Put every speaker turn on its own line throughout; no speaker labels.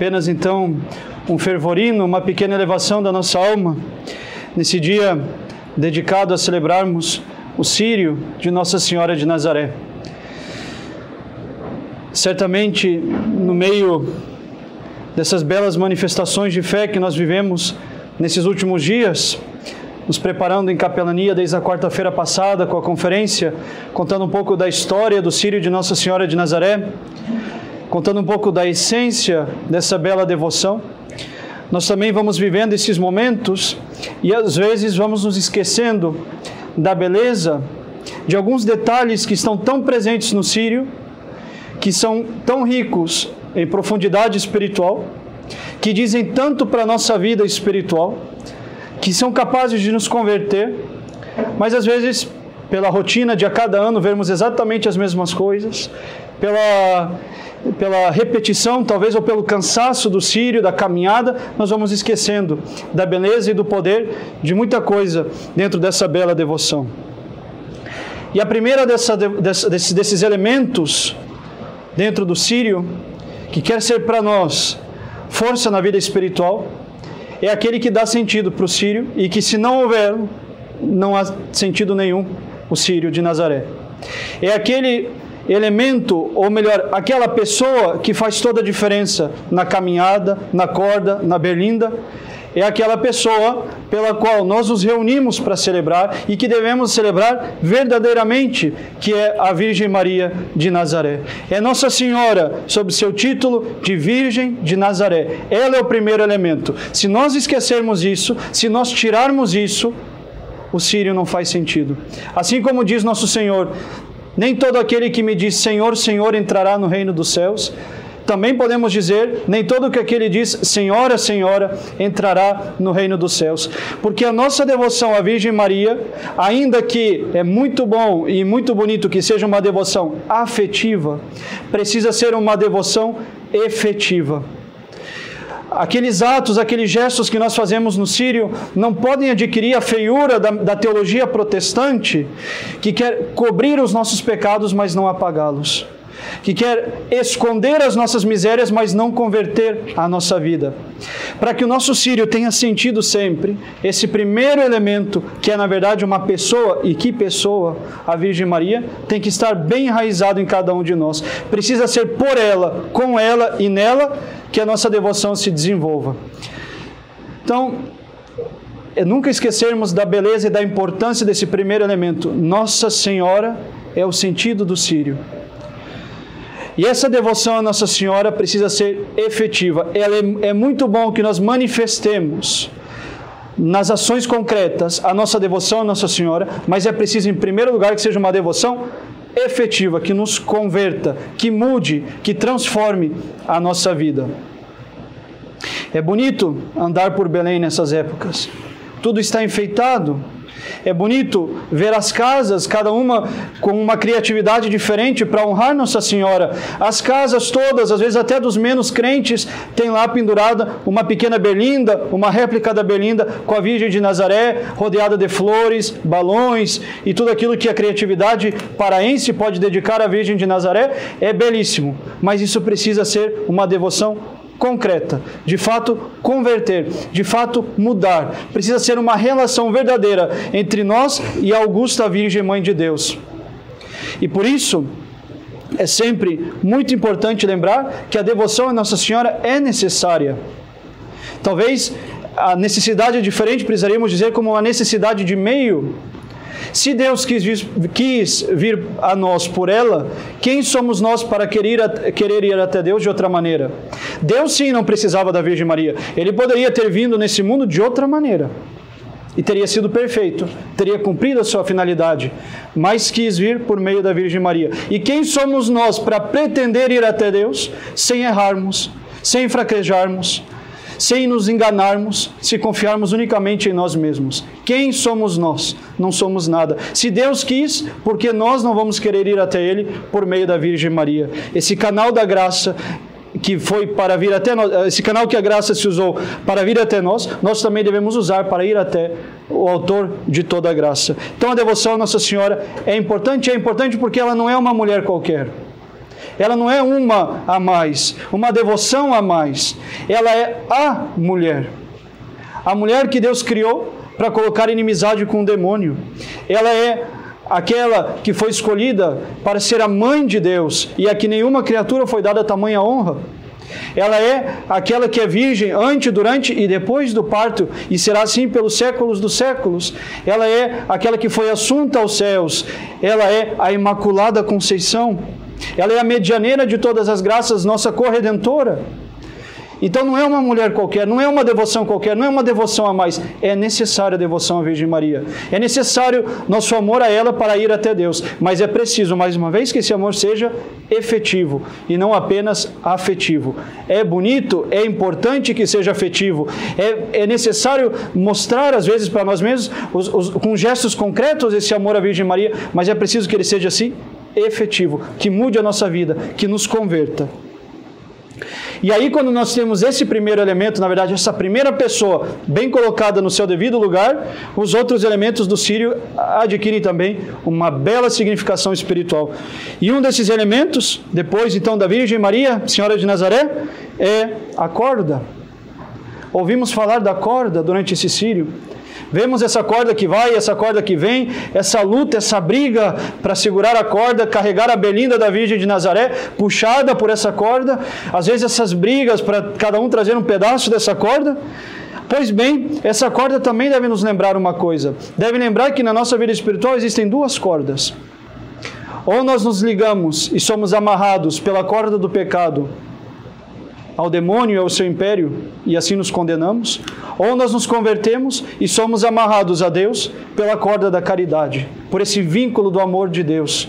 Apenas então um fervorino, uma pequena elevação da nossa alma nesse dia dedicado a celebrarmos o Sírio de Nossa Senhora de Nazaré. Certamente, no meio dessas belas manifestações de fé que nós vivemos nesses últimos dias, nos preparando em capelania desde a quarta-feira passada com a conferência, contando um pouco da história do Sírio de Nossa Senhora de Nazaré, contando um pouco da essência dessa bela devoção. Nós também vamos vivendo esses momentos e às vezes vamos nos esquecendo da beleza de alguns detalhes que estão tão presentes no Sírio, que são tão ricos em profundidade espiritual, que dizem tanto para a nossa vida espiritual, que são capazes de nos converter, mas às vezes, pela rotina de a cada ano vermos exatamente as mesmas coisas, pela, pela repetição, talvez, ou pelo cansaço do sírio, da caminhada, nós vamos esquecendo da beleza e do poder de muita coisa dentro dessa bela devoção. E a primeira dessa, desses, desses elementos dentro do sírio, que quer ser para nós força na vida espiritual, é aquele que dá sentido para o sírio e que, se não houver, não há sentido nenhum o sírio de Nazaré. É aquele elemento, ou melhor, aquela pessoa que faz toda a diferença na caminhada, na corda, na berlinda, é aquela pessoa pela qual nós nos reunimos para celebrar e que devemos celebrar verdadeiramente, que é a Virgem Maria de Nazaré. É Nossa Senhora, sob seu título de Virgem de Nazaré. Ela é o primeiro elemento. Se nós esquecermos isso, se nós tirarmos isso, o sírio não faz sentido. Assim como diz nosso Senhor, nem todo aquele que me diz Senhor, Senhor entrará no reino dos céus, também podemos dizer: nem todo que aquele diz Senhora, Senhora entrará no reino dos céus. Porque a nossa devoção à Virgem Maria, ainda que é muito bom e muito bonito que seja uma devoção afetiva, precisa ser uma devoção efetiva. Aqueles atos, aqueles gestos que nós fazemos no Sírio não podem adquirir a feiura da, da teologia protestante que quer cobrir os nossos pecados, mas não apagá-los que quer esconder as nossas misérias, mas não converter a nossa vida. Para que o nosso sírio tenha sentido sempre, esse primeiro elemento, que é na verdade uma pessoa, e que pessoa, a Virgem Maria, tem que estar bem enraizado em cada um de nós. Precisa ser por ela, com ela e nela que a nossa devoção se desenvolva. Então, é nunca esquecermos da beleza e da importância desse primeiro elemento. Nossa Senhora é o sentido do sírio. E essa devoção a Nossa Senhora precisa ser efetiva. Ela é, é muito bom que nós manifestemos nas ações concretas a nossa devoção a Nossa Senhora, mas é preciso, em primeiro lugar, que seja uma devoção efetiva, que nos converta, que mude, que transforme a nossa vida. É bonito andar por Belém nessas épocas. Tudo está enfeitado, é bonito ver as casas, cada uma com uma criatividade diferente para honrar Nossa Senhora. As casas todas, às vezes até dos menos crentes, tem lá pendurada uma pequena berlinda, uma réplica da berlinda com a Virgem de Nazaré, rodeada de flores, balões e tudo aquilo que a criatividade paraense pode dedicar à Virgem de Nazaré. É belíssimo, mas isso precisa ser uma devoção concreta, de fato converter, de fato mudar. Precisa ser uma relação verdadeira entre nós e a Augusta Virgem Mãe de Deus. E por isso, é sempre muito importante lembrar que a devoção a Nossa Senhora é necessária. Talvez a necessidade é diferente, precisaríamos dizer como uma necessidade de meio se Deus quis quis vir, a nós por ela, quem somos nós para querer, querer ir até Deus de outra maneira? Deus sim não precisava da Virgem Maria. Ele poderia ter vindo nesse mundo de outra maneira. E teria sido perfeito, teria cumprido a sua finalidade, mas quis vir por meio da Virgem Maria. E quem somos nós para pretender ir até Deus sem errarmos, sem fraquejarmos, sem nos enganarmos, se confiarmos unicamente em nós mesmos. Quem somos nós? Não somos nada. Se Deus quis, porque nós não vamos querer ir até Ele por meio da Virgem Maria? Esse canal da graça que foi para vir até nós, esse canal que a graça se usou para vir até nós, nós também devemos usar para ir até o autor de toda a graça. Então a devoção à Nossa Senhora é importante, é importante porque ela não é uma mulher qualquer. Ela não é uma a mais, uma devoção a mais. Ela é a mulher. A mulher que Deus criou para colocar inimizade com o demônio. Ela é aquela que foi escolhida para ser a mãe de Deus e a que nenhuma criatura foi dada tamanha honra. Ela é aquela que é virgem antes, durante e depois do parto, e será assim pelos séculos dos séculos. Ela é aquela que foi assunta aos céus. Ela é a Imaculada Conceição. Ela é a medianeira de todas as graças, nossa corredentora. Então não é uma mulher qualquer, não é uma devoção qualquer, não é uma devoção a mais. É necessária a devoção à Virgem Maria. É necessário nosso amor a ela para ir até Deus. Mas é preciso, mais uma vez, que esse amor seja efetivo e não apenas afetivo. É bonito, é importante que seja afetivo. É, é necessário mostrar, às vezes, para nós mesmos, os, os, com gestos concretos, esse amor à Virgem Maria. Mas é preciso que ele seja assim efetivo, que mude a nossa vida, que nos converta. E aí, quando nós temos esse primeiro elemento, na verdade, essa primeira pessoa bem colocada no seu devido lugar, os outros elementos do Sírio adquirem também uma bela significação espiritual. E um desses elementos, depois então da Virgem Maria, Senhora de Nazaré, é a corda. Ouvimos falar da corda durante esse Sírio. Vemos essa corda que vai, essa corda que vem, essa luta, essa briga para segurar a corda, carregar a belinda da Virgem de Nazaré, puxada por essa corda. Às vezes essas brigas para cada um trazer um pedaço dessa corda. Pois bem, essa corda também deve nos lembrar uma coisa. Deve lembrar que na nossa vida espiritual existem duas cordas. Ou nós nos ligamos e somos amarrados pela corda do pecado ao demônio e ao seu império e assim nos condenamos, ou nós nos convertemos e somos amarrados a Deus pela corda da caridade, por esse vínculo do amor de Deus.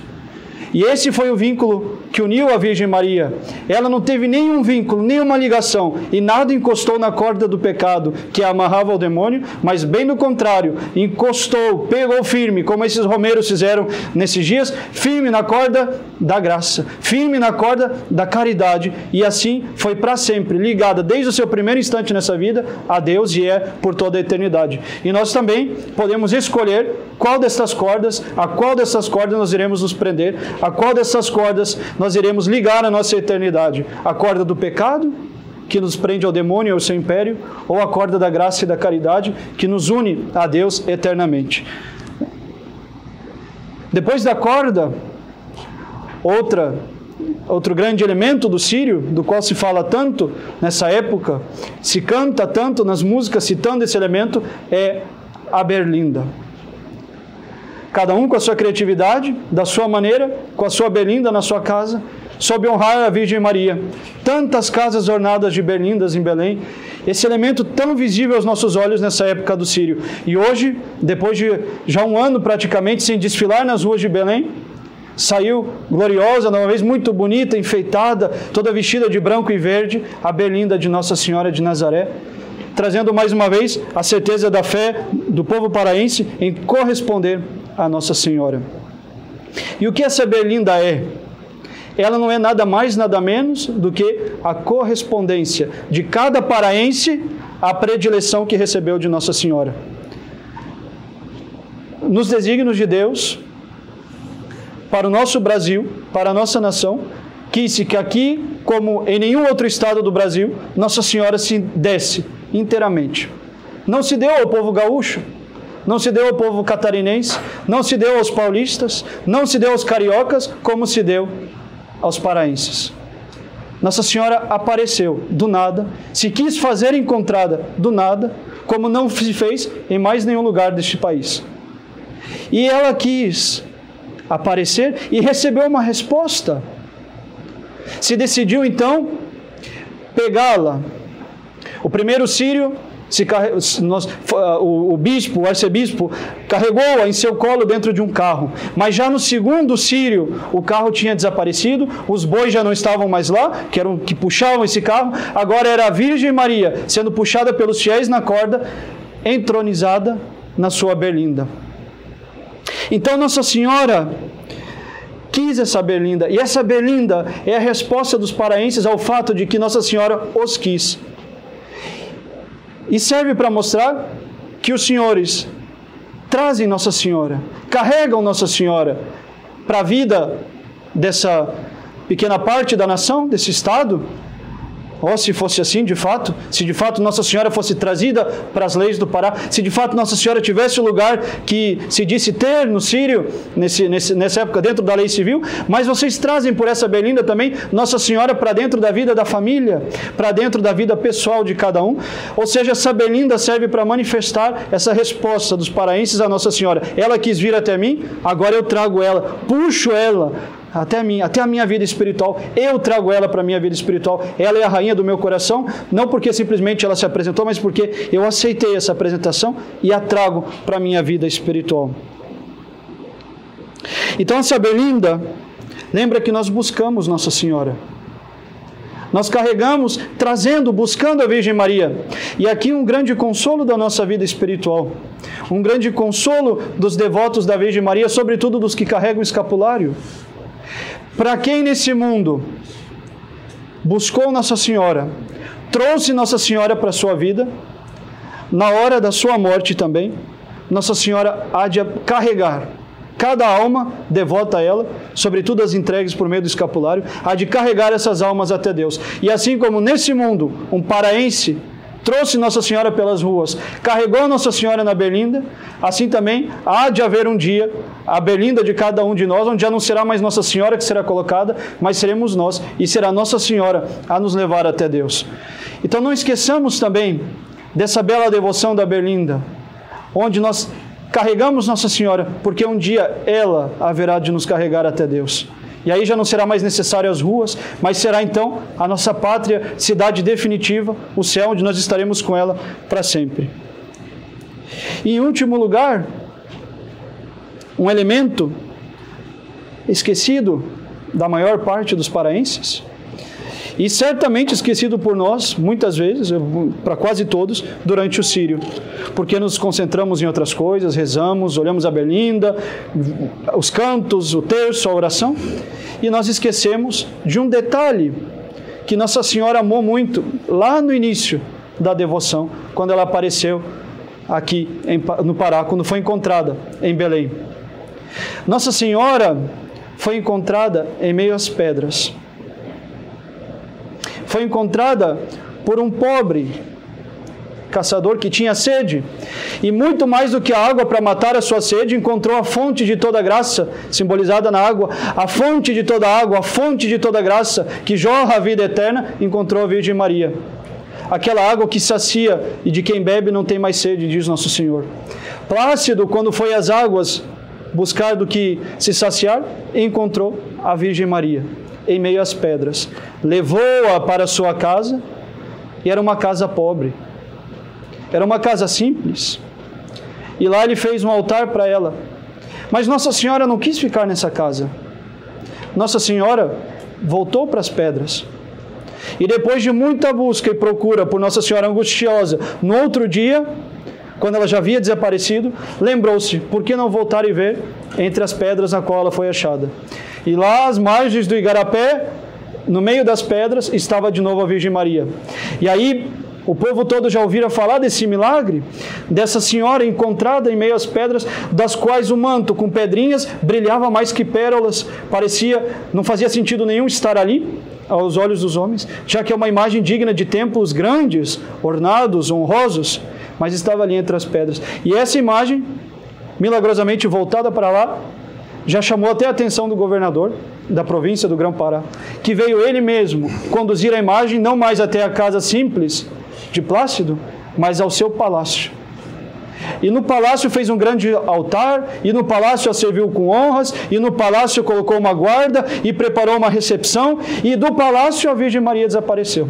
E esse foi o vínculo que uniu a Virgem Maria. Ela não teve nenhum vínculo, nenhuma ligação, e nada encostou na corda do pecado que a amarrava ao demônio, mas bem do contrário, encostou, pegou firme, como esses romeiros fizeram nesses dias, firme na corda da graça, firme na corda da caridade, e assim foi para sempre, ligada desde o seu primeiro instante nessa vida a Deus e é por toda a eternidade. E nós também podemos escolher qual dessas cordas, a qual dessas cordas nós iremos nos prender, a qual dessas cordas nós iremos ligar a nossa eternidade? A corda do pecado, que nos prende ao demônio e ao seu império, ou a corda da graça e da caridade, que nos une a Deus eternamente? Depois da corda, outra outro grande elemento do sírio, do qual se fala tanto nessa época, se canta tanto nas músicas citando esse elemento, é a berlinda cada um com a sua criatividade, da sua maneira, com a sua berlinda na sua casa, soube honrar a Virgem Maria. Tantas casas ornadas de berlindas em Belém, esse elemento tão visível aos nossos olhos nessa época do Sírio. E hoje, depois de já um ano praticamente sem desfilar nas ruas de Belém, saiu gloriosa, uma vez muito bonita, enfeitada, toda vestida de branco e verde, a berlinda de Nossa Senhora de Nazaré trazendo mais uma vez a certeza da fé do povo paraense em corresponder a Nossa Senhora. E o que essa berlinda é? Ela não é nada mais, nada menos do que a correspondência de cada paraense à predileção que recebeu de Nossa Senhora. Nos desígnios de Deus, para o nosso Brasil, para a nossa nação, quis que aqui, como em nenhum outro estado do Brasil, Nossa Senhora se desse inteiramente. Não se deu ao povo gaúcho, não se deu ao povo catarinense, não se deu aos paulistas, não se deu aos cariocas, como se deu aos paraenses. Nossa Senhora apareceu do nada, se quis fazer encontrada do nada, como não se fez em mais nenhum lugar deste país. E ela quis aparecer e recebeu uma resposta. Se decidiu então pegá-la. O primeiro sírio se nós, o, o bispo, o arcebispo, carregou-a em seu colo dentro de um carro. Mas já no segundo sírio, o carro tinha desaparecido, os bois já não estavam mais lá, que eram que puxavam esse carro. Agora era a Virgem Maria sendo puxada pelos fiéis na corda, entronizada na sua berlinda. Então Nossa Senhora quis essa berlinda, e essa berlinda é a resposta dos paraenses ao fato de que Nossa Senhora os quis. E serve para mostrar que os senhores trazem Nossa Senhora, carregam Nossa Senhora para a vida dessa pequena parte da nação, desse estado, ou se fosse assim de fato, se de fato Nossa Senhora fosse trazida para as leis do Pará, se de fato Nossa Senhora tivesse o lugar que se disse ter no Sírio, nesse, nesse, nessa época, dentro da lei civil, mas vocês trazem por essa Belinda também Nossa Senhora para dentro da vida da família, para dentro da vida pessoal de cada um. Ou seja, essa Belinda serve para manifestar essa resposta dos paraenses a Nossa Senhora. Ela quis vir até mim, agora eu trago ela, puxo ela até a minha, até a minha vida espiritual. Eu trago ela para a minha vida espiritual. Ela é a rainha do meu coração, não porque simplesmente ela se apresentou, mas porque eu aceitei essa apresentação e a trago para a minha vida espiritual. Então, essa Belinda, lembra que nós buscamos Nossa Senhora. Nós carregamos, trazendo, buscando a Virgem Maria. E aqui um grande consolo da nossa vida espiritual. Um grande consolo dos devotos da Virgem Maria, sobretudo dos que carregam o escapulário. Para quem nesse mundo buscou Nossa Senhora, trouxe Nossa Senhora para a sua vida, na hora da sua morte também, Nossa Senhora há de carregar cada alma devota a ela, sobretudo as entregues por meio do escapulário, há de carregar essas almas até Deus. E assim como nesse mundo um paraense trouxe Nossa Senhora pelas ruas, carregou Nossa Senhora na berlinda, assim também há de haver um dia a berlinda de cada um de nós, onde já não será mais Nossa Senhora que será colocada, mas seremos nós e será Nossa Senhora a nos levar até Deus. Então não esqueçamos também dessa bela devoção da berlinda, onde nós carregamos Nossa Senhora, porque um dia ela haverá de nos carregar até Deus. E aí já não será mais necessário as ruas, mas será então a nossa pátria, cidade definitiva, o céu onde nós estaremos com ela para sempre. E em último lugar, um elemento esquecido da maior parte dos paraenses, e certamente esquecido por nós, muitas vezes, para quase todos, durante o Sírio, porque nos concentramos em outras coisas, rezamos, olhamos a Berlinda, os cantos, o terço, a oração, e nós esquecemos de um detalhe que Nossa Senhora amou muito lá no início da devoção, quando ela apareceu aqui no Pará, quando foi encontrada em Belém. Nossa Senhora foi encontrada em meio às pedras foi encontrada por um pobre caçador que tinha sede. E muito mais do que a água para matar a sua sede, encontrou a fonte de toda graça, simbolizada na água, a fonte de toda água, a fonte de toda graça, que jorra a vida eterna, encontrou a Virgem Maria. Aquela água que sacia e de quem bebe não tem mais sede, diz nosso Senhor. Plácido, quando foi às águas buscar do que se saciar, encontrou a Virgem Maria em meio às pedras. Levou-a para sua casa e era uma casa pobre. Era uma casa simples. E lá ele fez um altar para ela. Mas Nossa Senhora não quis ficar nessa casa. Nossa Senhora voltou para as pedras. E depois de muita busca e procura por Nossa Senhora angustiosa, no outro dia, quando ela já havia desaparecido, lembrou-se: por que não voltar e ver entre as pedras na qual ela foi achada? E lá às margens do Igarapé, no meio das pedras, estava de novo a Virgem Maria. E aí o povo todo já ouvira falar desse milagre, dessa senhora encontrada em meio às pedras, das quais o manto com pedrinhas brilhava mais que pérolas, parecia, não fazia sentido nenhum estar ali aos olhos dos homens, já que é uma imagem digna de templos grandes, ornados, honrosos, mas estava ali entre as pedras. E essa imagem, milagrosamente voltada para lá, já chamou até a atenção do governador da província do Grão-Pará, que veio ele mesmo conduzir a imagem não mais até a casa simples de Plácido, mas ao seu palácio. E no palácio fez um grande altar, e no palácio a serviu com honras, e no palácio colocou uma guarda e preparou uma recepção, e do palácio a Virgem Maria desapareceu.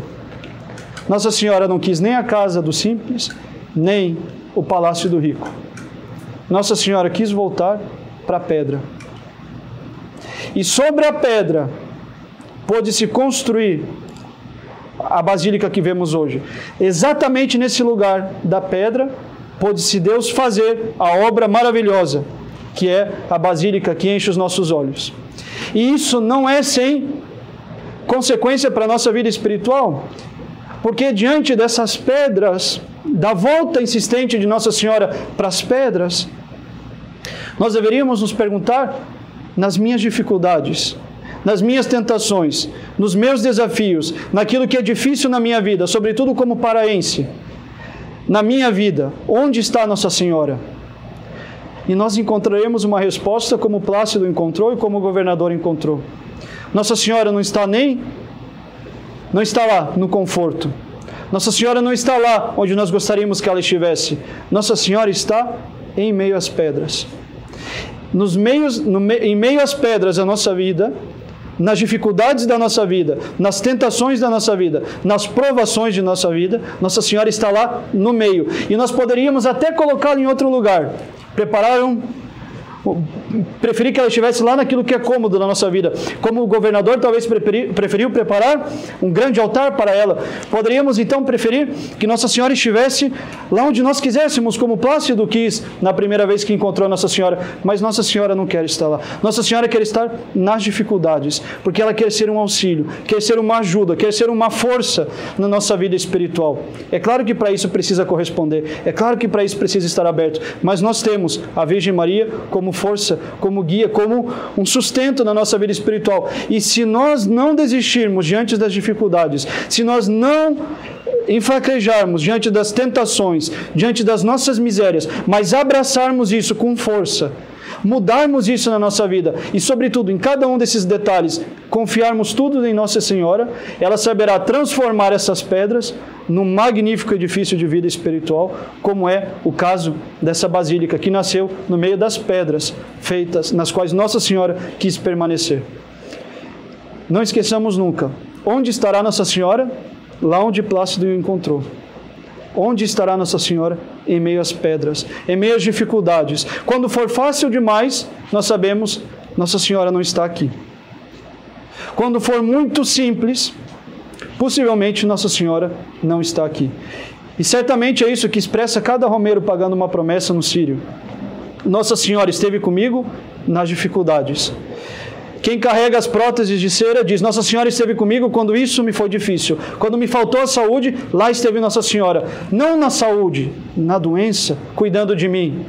Nossa Senhora não quis nem a casa do simples, nem o palácio do rico. Nossa Senhora quis voltar para a pedra e sobre a pedra pôde-se construir a basílica que vemos hoje. Exatamente nesse lugar da pedra pôde-se Deus fazer a obra maravilhosa, que é a basílica que enche os nossos olhos. E isso não é sem consequência para a nossa vida espiritual, porque diante dessas pedras, da volta insistente de Nossa Senhora para as pedras, nós deveríamos nos perguntar nas minhas dificuldades, nas minhas tentações, nos meus desafios, naquilo que é difícil na minha vida, sobretudo como paraense, na minha vida, onde está Nossa Senhora? E nós encontraremos uma resposta como Plácido encontrou e como o governador encontrou. Nossa Senhora não está nem não está lá no conforto. Nossa Senhora não está lá onde nós gostaríamos que ela estivesse. Nossa Senhora está em meio às pedras. Nos meios, no, em meio às pedras da nossa vida, nas dificuldades da nossa vida, nas tentações da nossa vida, nas provações de nossa vida, Nossa Senhora está lá no meio. E nós poderíamos até colocá-la em outro lugar. Preparar um Preferi que ela estivesse lá naquilo que é cômodo na nossa vida. Como o governador talvez preferiu preparar um grande altar para ela. Poderíamos então preferir que Nossa Senhora estivesse lá onde nós quiséssemos, como Plácido quis na primeira vez que encontrou Nossa Senhora. Mas Nossa Senhora não quer estar lá. Nossa Senhora quer estar nas dificuldades, porque ela quer ser um auxílio, quer ser uma ajuda, quer ser uma força na nossa vida espiritual. É claro que para isso precisa corresponder, é claro que para isso precisa estar aberto, mas nós temos a Virgem Maria como como força, como guia, como um sustento na nossa vida espiritual. E se nós não desistirmos diante das dificuldades, se nós não enfraquejarmos diante das tentações, diante das nossas misérias, mas abraçarmos isso com força, mudarmos isso na nossa vida e, sobretudo, em cada um desses detalhes, confiarmos tudo em Nossa Senhora, ela saberá transformar essas pedras num magnífico edifício de vida espiritual, como é o caso dessa basílica que nasceu no meio das pedras feitas nas quais Nossa Senhora quis permanecer. Não esqueçamos nunca, onde estará Nossa Senhora? Lá onde Plácido o encontrou. Onde estará Nossa Senhora? Em meio às pedras, em meio às dificuldades. Quando for fácil demais, nós sabemos, Nossa Senhora não está aqui. Quando for muito simples, possivelmente Nossa Senhora não está aqui. E certamente é isso que expressa cada romeiro pagando uma promessa no Sírio. Nossa Senhora esteve comigo nas dificuldades. Quem carrega as próteses de cera diz: Nossa Senhora esteve comigo quando isso me foi difícil. Quando me faltou a saúde, lá esteve Nossa Senhora. Não na saúde, na doença, cuidando de mim,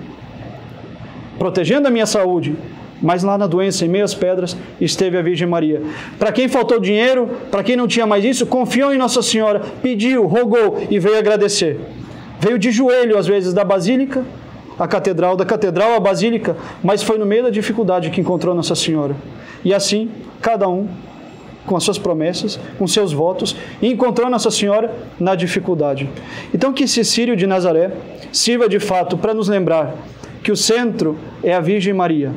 protegendo a minha saúde. Mas lá na doença, em meio às pedras, esteve a Virgem Maria. Para quem faltou dinheiro, para quem não tinha mais isso, confiou em Nossa Senhora, pediu, rogou e veio agradecer. Veio de joelho, às vezes, da Basílica à Catedral, da Catedral à Basílica, mas foi no meio da dificuldade que encontrou Nossa Senhora. E assim, cada um com as suas promessas, com seus votos, encontrou Nossa Senhora na dificuldade. Então, que esse Sírio de Nazaré sirva de fato para nos lembrar que o centro é a Virgem Maria,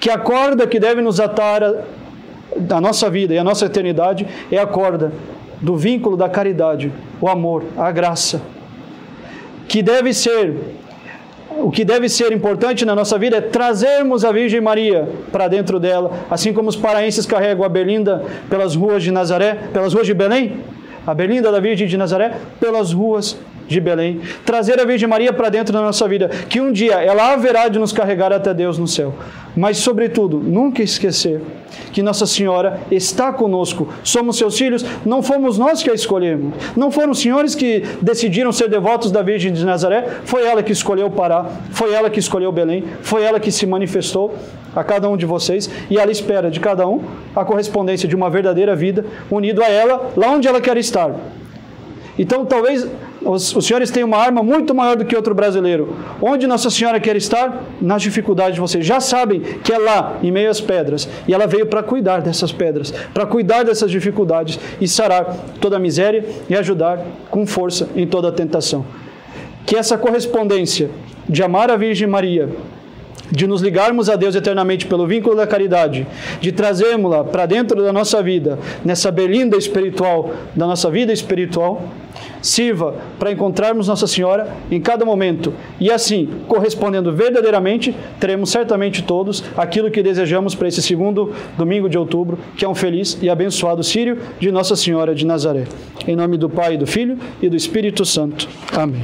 que a corda que deve nos atar a, nossa vida e a nossa eternidade é a corda do vínculo da caridade, o amor, a graça, que deve ser o que deve ser importante na nossa vida é trazermos a Virgem Maria para dentro dela, assim como os paraenses carregam a Berlinda pelas ruas de Nazaré, pelas ruas de Belém, a Berlinda da Virgem de Nazaré pelas ruas de Belém, trazer a Virgem Maria para dentro da nossa vida, que um dia ela haverá de nos carregar até Deus no céu. Mas, sobretudo, nunca esquecer que Nossa Senhora está conosco, somos seus filhos, não fomos nós que a escolhemos, não foram os senhores que decidiram ser devotos da Virgem de Nazaré, foi ela que escolheu Pará, foi ela que escolheu Belém, foi ela que se manifestou a cada um de vocês. E ela espera de cada um a correspondência de uma verdadeira vida unido a ela lá onde ela quer estar. Então, talvez os, os, senhores têm uma arma muito maior do que outro brasileiro. Onde Nossa Senhora quer estar? Nas dificuldades de vocês. Já sabem que é lá, em meio às pedras. E ela veio para cuidar dessas pedras, para cuidar dessas dificuldades e sarar toda a miséria e ajudar com força em toda a tentação. Que essa correspondência de amar a Virgem Maria, de nos ligarmos a Deus eternamente pelo vínculo da caridade, de trazermos-la para dentro da nossa vida, nessa berlinda espiritual, da nossa vida espiritual, sirva para encontrarmos Nossa Senhora em cada momento. E assim, correspondendo verdadeiramente, teremos certamente todos aquilo que desejamos para esse segundo domingo de outubro, que é um feliz e abençoado Sírio de Nossa Senhora de Nazaré. Em nome do Pai, do Filho e do Espírito Santo. Amém.